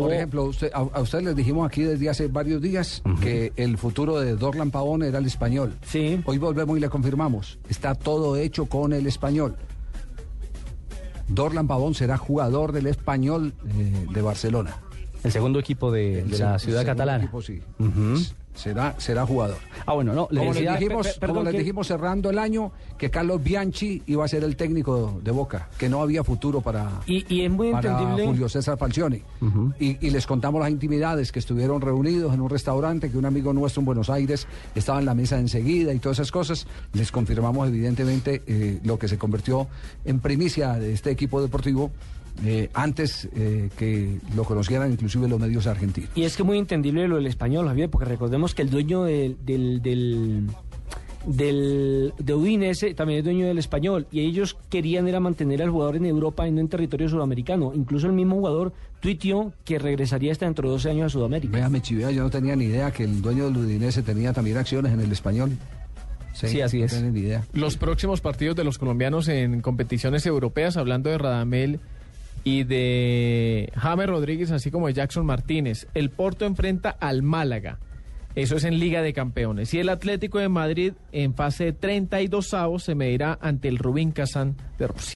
Por ejemplo, usted- a, a ustedes les dijimos aquí desde hace varios días que el futuro de Dorlan Pavón era el español. Sí. Hoy volvemos y le confirmamos. Está todo hecho con el español. Dorlan Pavón será jugador del español eh, de Barcelona. El segundo equipo de, la el ciudad segundo catalana. equipo, sí. Ujú. Será, será jugador. Ah, bueno, no, le Como les dijimos, perdón, como les que- dijimos cerrando el año, que Carlos Bianchi iba a ser el técnico de Boca, que no había futuro para, Y, y es muy para entendible. Julio César Falcioni. y, y les contamos las intimidades que estuvieron reunidos en un restaurante, que un amigo nuestro en Buenos Aires estaba en la mesa enseguida y todas esas cosas. Les confirmamos evidentemente eh, lo que se convirtió en primicia de este equipo deportivo eh, antes eh, que lo conocieran inclusive los medios argentinos. Y es que muy entendible lo del español, Javier, porque recordemos que el dueño del, del, del, del- de Udinese también es dueño del español y ellos querían era mantener al jugador en Europa y no en territorio sudamericano. Incluso el mismo jugador tuiteó que regresaría hasta dentro de 12 años a Sudamérica. Véame, Chivea, yo no tenía ni idea que el dueño del Udinese tenía también acciones en el español. Sí, así no es. tenía ni idea. Los próximos partidos de los colombianos en competiciones europeas, hablando de Radamel y de James Rodríguez, así como de Jackson Martínez. El Porto enfrenta al Málaga. Eso es en Liga de Campeones. Y el Atlético de Madrid, en fase de 32 avos, se medirá ante el Rubín Kazán de Rusia.